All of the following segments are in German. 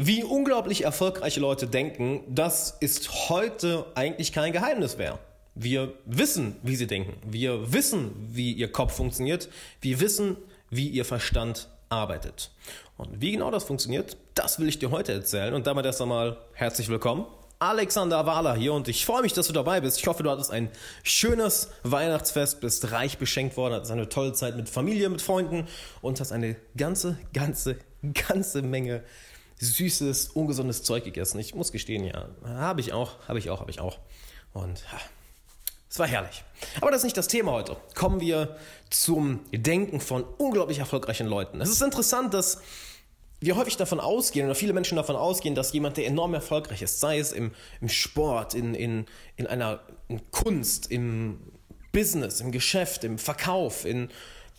Wie unglaublich erfolgreiche Leute denken, das ist heute eigentlich kein Geheimnis mehr. Wir wissen, wie sie denken. Wir wissen, wie ihr Kopf funktioniert. Wir wissen, wie ihr Verstand arbeitet. Und wie genau das funktioniert, das will ich dir heute erzählen. Und damit erst einmal herzlich willkommen. Alexander Wahler hier und ich freue mich, dass du dabei bist. Ich hoffe, du hattest ein schönes Weihnachtsfest, bist reich beschenkt worden, hattest eine tolle Zeit mit Familie, mit Freunden und hast eine ganze, ganze, ganze Menge süßes, ungesundes Zeug gegessen. Ich muss gestehen, ja, habe ich auch, habe ich auch, habe ich auch. Und es war herrlich. Aber das ist nicht das Thema heute. Kommen wir zum Denken von unglaublich erfolgreichen Leuten. Es ist interessant, dass wir häufig davon ausgehen, oder viele Menschen davon ausgehen, dass jemand, der enorm erfolgreich ist, sei es im, im Sport, in, in, in einer in Kunst, im Business, im Geschäft, im Verkauf, in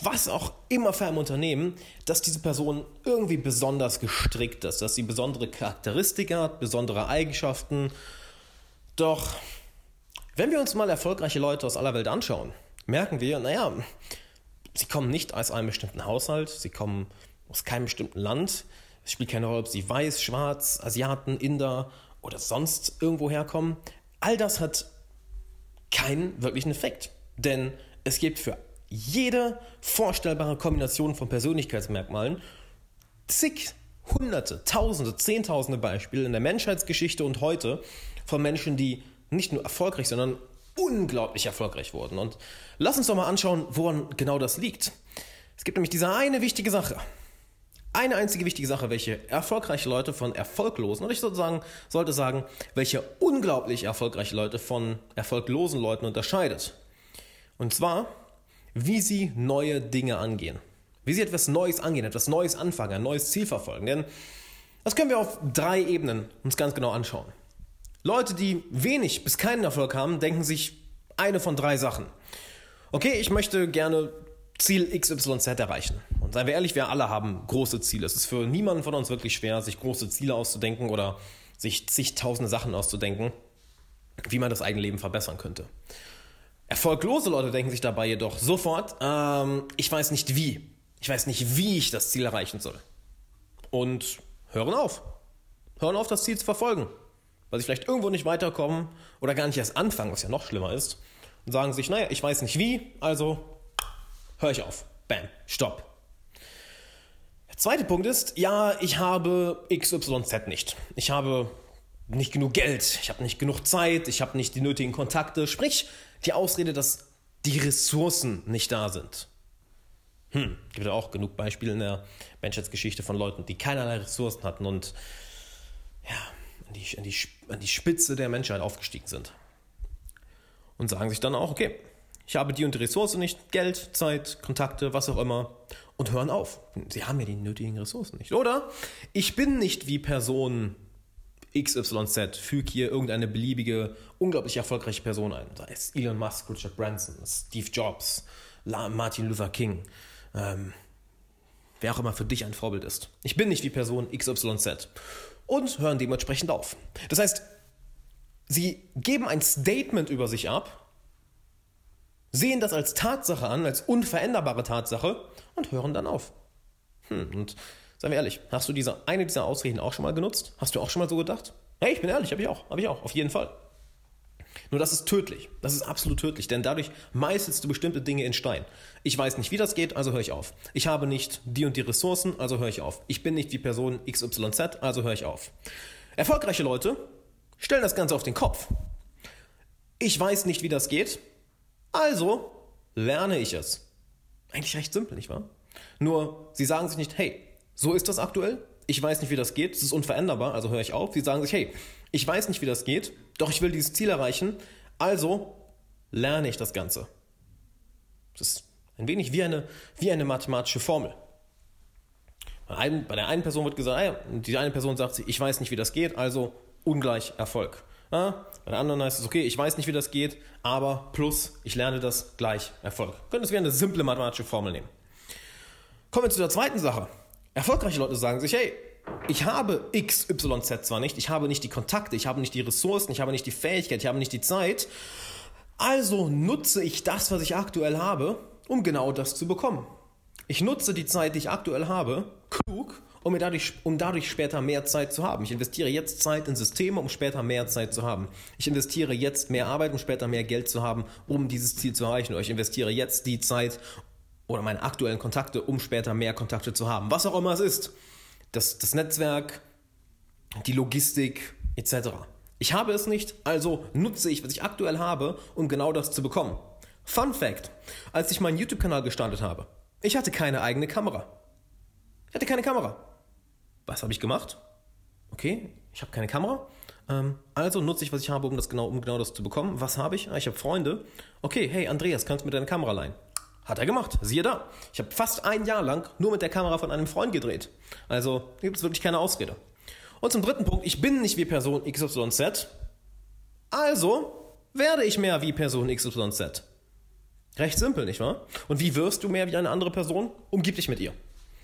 was auch immer für ein Unternehmen, dass diese Person irgendwie besonders gestrickt ist, dass sie besondere Charakteristika hat, besondere Eigenschaften. Doch wenn wir uns mal erfolgreiche Leute aus aller Welt anschauen, merken wir, naja, sie kommen nicht aus einem bestimmten Haushalt, sie kommen aus keinem bestimmten Land. Es spielt keine Rolle, ob sie weiß, schwarz, Asiaten, Inder oder sonst irgendwo herkommen. All das hat keinen wirklichen Effekt. Denn es gibt für jede vorstellbare Kombination von Persönlichkeitsmerkmalen zig, hunderte, tausende, zehntausende Beispiele in der Menschheitsgeschichte und heute von Menschen, die nicht nur erfolgreich, sondern unglaublich erfolgreich wurden. Und lass uns doch mal anschauen, woran genau das liegt. Es gibt nämlich diese eine wichtige Sache. Eine einzige wichtige Sache, welche erfolgreiche Leute von erfolglosen, oder ich sozusagen sollte sagen, welche unglaublich erfolgreiche Leute von erfolglosen Leuten unterscheidet. Und zwar, wie sie neue Dinge angehen. Wie sie etwas Neues angehen, etwas Neues anfangen, ein neues Ziel verfolgen. Denn das können wir auf drei Ebenen uns ganz genau anschauen. Leute, die wenig bis keinen Erfolg haben, denken sich eine von drei Sachen. Okay, ich möchte gerne Ziel XYZ erreichen. Und seien wir ehrlich, wir alle haben große Ziele. Es ist für niemanden von uns wirklich schwer, sich große Ziele auszudenken oder sich zigtausende Sachen auszudenken, wie man das eigene Leben verbessern könnte. Erfolglose Leute denken sich dabei jedoch sofort, ähm, ich weiß nicht wie. Ich weiß nicht, wie ich das Ziel erreichen soll. Und hören auf. Hören auf, das Ziel zu verfolgen weil sie vielleicht irgendwo nicht weiterkommen oder gar nicht erst anfangen, was ja noch schlimmer ist, und sagen sich, naja, ich weiß nicht wie, also höre ich auf. Bam, stopp. Der zweite Punkt ist, ja, ich habe XYZ nicht. Ich habe nicht genug Geld, ich habe nicht genug Zeit, ich habe nicht die nötigen Kontakte. Sprich, die Ausrede, dass die Ressourcen nicht da sind. Hm, gibt ja auch genug Beispiele in der Menschheitsgeschichte von Leuten, die keinerlei Ressourcen hatten und ja, an die, an, die, an die Spitze der Menschheit aufgestiegen sind. Und sagen sich dann auch, okay, ich habe die und die Ressource nicht, Geld, Zeit, Kontakte, was auch immer, und hören auf. Sie haben ja die nötigen Ressourcen nicht. Oder ich bin nicht wie Person XYZ, füge hier irgendeine beliebige, unglaublich erfolgreiche Person ein. Da ist Elon Musk, Richard Branson, Steve Jobs, Martin Luther King, ähm, wer auch immer für dich ein Vorbild ist. Ich bin nicht wie Person XYZ und hören dementsprechend auf. Das heißt, sie geben ein Statement über sich ab, sehen das als Tatsache an, als unveränderbare Tatsache und hören dann auf. Hm, und seien wir ehrlich, hast du diese, eine dieser Ausreden auch schon mal genutzt? Hast du auch schon mal so gedacht? Hey, ich bin ehrlich, habe ich auch, habe ich auch, auf jeden Fall. Nur das ist tödlich. Das ist absolut tödlich, denn dadurch meißelst du bestimmte Dinge in Stein. Ich weiß nicht, wie das geht, also höre ich auf. Ich habe nicht die und die Ressourcen, also höre ich auf. Ich bin nicht die Person XYZ, also höre ich auf. Erfolgreiche Leute stellen das Ganze auf den Kopf. Ich weiß nicht, wie das geht, also lerne ich es. Eigentlich recht simpel, nicht wahr? Nur, sie sagen sich nicht, hey, so ist das aktuell, ich weiß nicht, wie das geht, es ist unveränderbar, also höre ich auf. Sie sagen sich, hey, ich weiß nicht, wie das geht, doch ich will dieses Ziel erreichen, also lerne ich das Ganze. Das ist ein wenig wie eine, wie eine mathematische Formel. Bei, der einen Person wird gesagt, ah die eine Person sagt ich weiß nicht, wie das geht, also ungleich Erfolg. Ja, bei der anderen heißt es, okay, ich weiß nicht, wie das geht, aber plus, ich lerne das gleich Erfolg. Wir können das wie eine simple mathematische Formel nehmen. Kommen wir zu der zweiten Sache. Erfolgreiche Leute sagen sich, hey, ich habe XYZ zwar nicht, ich habe nicht die Kontakte, ich habe nicht die Ressourcen, ich habe nicht die Fähigkeit, ich habe nicht die Zeit, also nutze ich das, was ich aktuell habe, um genau das zu bekommen. Ich nutze die Zeit, die ich aktuell habe, klug um, mir dadurch, um dadurch später mehr Zeit zu haben. Ich investiere jetzt Zeit in Systeme, um später mehr Zeit zu haben. Ich investiere jetzt mehr Arbeit, um später mehr Geld zu haben, um dieses Ziel zu erreichen. Oder ich investiere jetzt die Zeit oder meine aktuellen Kontakte, um später mehr Kontakte zu haben. Was auch immer es ist. Das, das Netzwerk, die Logistik etc. Ich habe es nicht, also nutze ich, was ich aktuell habe, um genau das zu bekommen. Fun Fact: Als ich meinen YouTube-Kanal gestartet habe, ich hatte keine eigene Kamera. Ich hatte keine Kamera. Was habe ich gemacht? Okay, ich habe keine Kamera. Ähm, also nutze ich, was ich habe, um, das genau, um genau das zu bekommen. Was habe ich? Ah, ich habe Freunde. Okay, hey Andreas, kannst du mir deine Kamera leihen? Hat er gemacht. Siehe da. Ich habe fast ein Jahr lang nur mit der Kamera von einem Freund gedreht. Also gibt es wirklich keine Ausrede. Und zum dritten Punkt, ich bin nicht wie Person XYZ. Also werde ich mehr wie Person XYZ. Recht simpel, nicht wahr? Und wie wirst du mehr wie eine andere Person? Umgib dich mit ihr.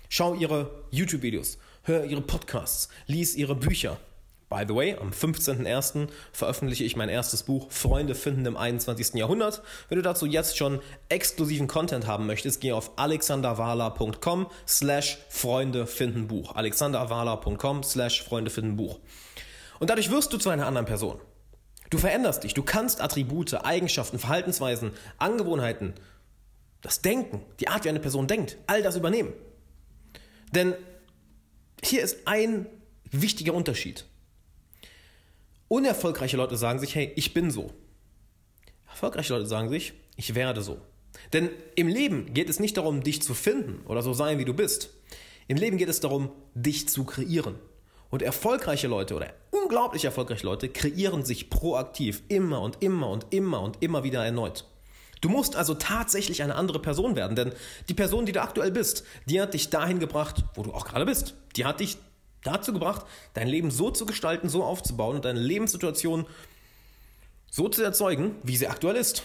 Schau ihre YouTube-Videos, hör ihre Podcasts, lies ihre Bücher. By the way, am 15.01. veröffentliche ich mein erstes Buch Freunde finden im 21. Jahrhundert. Wenn du dazu jetzt schon exklusiven Content haben möchtest, geh auf alexanderwala.com slash Freunde finden Buch. alexanderwala.com slash Freunde finden Buch. Und dadurch wirst du zu einer anderen Person. Du veränderst dich. Du kannst Attribute, Eigenschaften, Verhaltensweisen, Angewohnheiten, das Denken, die Art, wie eine Person denkt, all das übernehmen. Denn hier ist ein wichtiger Unterschied. Unerfolgreiche Leute sagen sich, hey, ich bin so. Erfolgreiche Leute sagen sich, ich werde so. Denn im Leben geht es nicht darum, dich zu finden oder so sein, wie du bist. Im Leben geht es darum, dich zu kreieren. Und erfolgreiche Leute oder unglaublich erfolgreiche Leute kreieren sich proaktiv immer und immer und immer und immer wieder erneut. Du musst also tatsächlich eine andere Person werden, denn die Person, die du aktuell bist, die hat dich dahin gebracht, wo du auch gerade bist. Die hat dich dazu gebracht, dein Leben so zu gestalten, so aufzubauen und deine Lebenssituation so zu erzeugen, wie sie aktuell ist.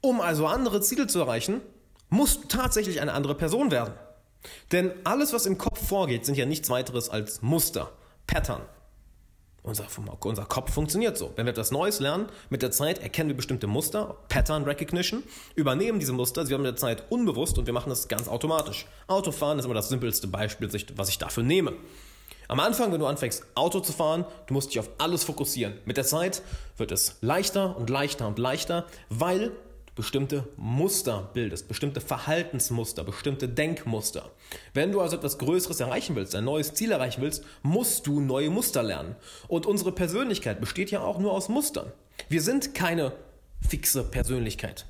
Um also andere Ziele zu erreichen, musst du tatsächlich eine andere Person werden. Denn alles, was im Kopf vorgeht, sind ja nichts weiteres als Muster, Pattern. Unser, unser Kopf funktioniert so. Wenn wir etwas Neues lernen, mit der Zeit erkennen wir bestimmte Muster, Pattern Recognition, übernehmen diese Muster, sie haben mit der Zeit unbewusst und wir machen das ganz automatisch. Autofahren ist immer das simpelste Beispiel, was ich dafür nehme. Am Anfang, wenn du anfängst, Auto zu fahren, du musst dich auf alles fokussieren. Mit der Zeit wird es leichter und leichter und leichter, weil bestimmte Muster bildest, bestimmte Verhaltensmuster, bestimmte Denkmuster. Wenn du also etwas Größeres erreichen willst, ein neues Ziel erreichen willst, musst du neue Muster lernen. Und unsere Persönlichkeit besteht ja auch nur aus Mustern. Wir sind keine fixe Persönlichkeit.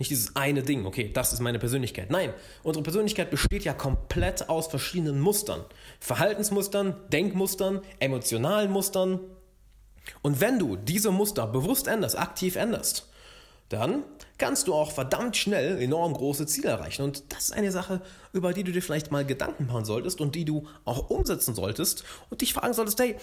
Nicht dieses eine Ding, okay, das ist meine Persönlichkeit. Nein, unsere Persönlichkeit besteht ja komplett aus verschiedenen Mustern. Verhaltensmustern, Denkmustern, emotionalen Mustern. Und wenn du diese Muster bewusst änderst, aktiv änderst, dann kannst du auch verdammt schnell enorm große Ziele erreichen. Und das ist eine Sache, über die du dir vielleicht mal Gedanken machen solltest und die du auch umsetzen solltest und dich fragen solltest, hey,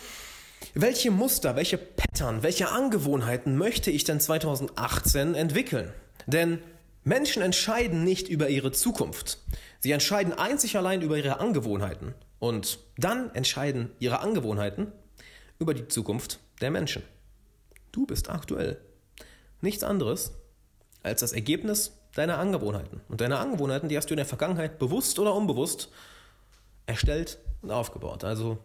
welche Muster, welche Pattern, welche Angewohnheiten möchte ich denn 2018 entwickeln? Denn Menschen entscheiden nicht über ihre Zukunft. Sie entscheiden einzig allein über ihre Angewohnheiten. Und dann entscheiden ihre Angewohnheiten über die Zukunft der Menschen. Du bist aktuell nichts anderes als das Ergebnis deiner Angewohnheiten. Und deine Angewohnheiten, die hast du in der Vergangenheit bewusst oder unbewusst erstellt und aufgebaut. Also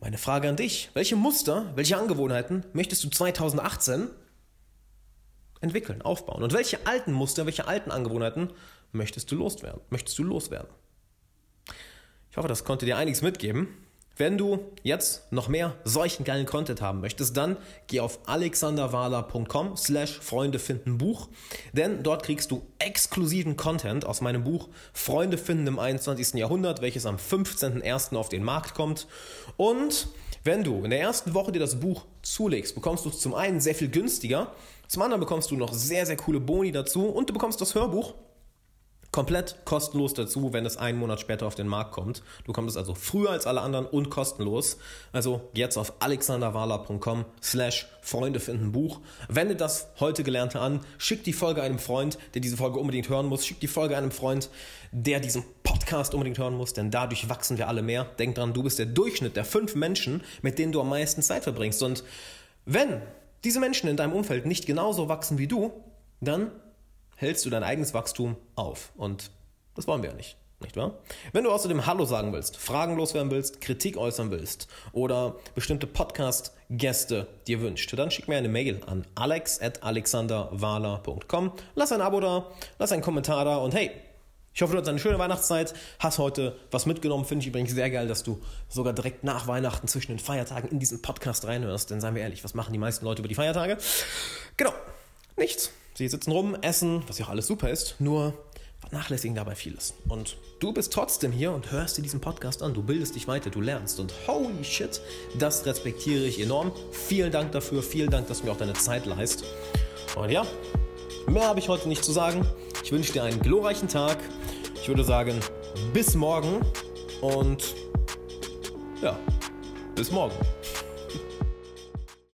meine Frage an dich, welche Muster, welche Angewohnheiten möchtest du 2018 entwickeln, aufbauen? Und welche alten Muster, welche alten Angewohnheiten möchtest du loswerden? Möchtest du loswerden? Ich hoffe, das konnte dir einiges mitgeben. Wenn du jetzt noch mehr solchen geilen Content haben möchtest, dann geh auf alexanderwala.com slash Freunde finden Buch, denn dort kriegst du exklusiven Content aus meinem Buch Freunde finden im 21. Jahrhundert, welches am 15.01. auf den Markt kommt. Und wenn du in der ersten Woche dir das Buch zulegst, bekommst du es zum einen sehr viel günstiger, zum anderen bekommst du noch sehr, sehr coole Boni dazu und du bekommst das Hörbuch komplett kostenlos dazu, wenn es einen Monat später auf den Markt kommt. Du kommst es also früher als alle anderen und kostenlos. Also jetzt auf alexanderwala.com slash Freunde finden Buch. Wende das heute Gelernte an. Schick die Folge einem Freund, der diese Folge unbedingt hören muss. Schick die Folge einem Freund, der diesen Podcast unbedingt hören muss, denn dadurch wachsen wir alle mehr. Denk dran, du bist der Durchschnitt der fünf Menschen, mit denen du am meisten Zeit verbringst. Und wenn diese Menschen in deinem Umfeld nicht genauso wachsen wie du, dann hältst du dein eigenes Wachstum auf. Und das wollen wir ja nicht. Nicht wahr? Wenn du außerdem Hallo sagen willst, Fragen loswerden willst, Kritik äußern willst oder bestimmte Podcast-Gäste dir wünscht, dann schick mir eine Mail an alex.alexanderwahler.com. Lass ein Abo da, lass einen Kommentar da und hey, ich hoffe, du hattest eine schöne Weihnachtszeit, hast heute was mitgenommen. Finde ich übrigens sehr geil, dass du sogar direkt nach Weihnachten zwischen den Feiertagen in diesen Podcast reinhörst. Denn seien wir ehrlich, was machen die meisten Leute über die Feiertage? Genau, nichts. Sie sitzen rum, essen, was ja auch alles super ist, nur vernachlässigen dabei vieles. Und du bist trotzdem hier und hörst dir diesen Podcast an. Du bildest dich weiter, du lernst. Und holy shit, das respektiere ich enorm. Vielen Dank dafür, vielen Dank, dass du mir auch deine Zeit leist. Und ja, mehr habe ich heute nicht zu sagen. Ich wünsche dir einen glorreichen Tag. Ich würde sagen, bis morgen und ja, bis morgen.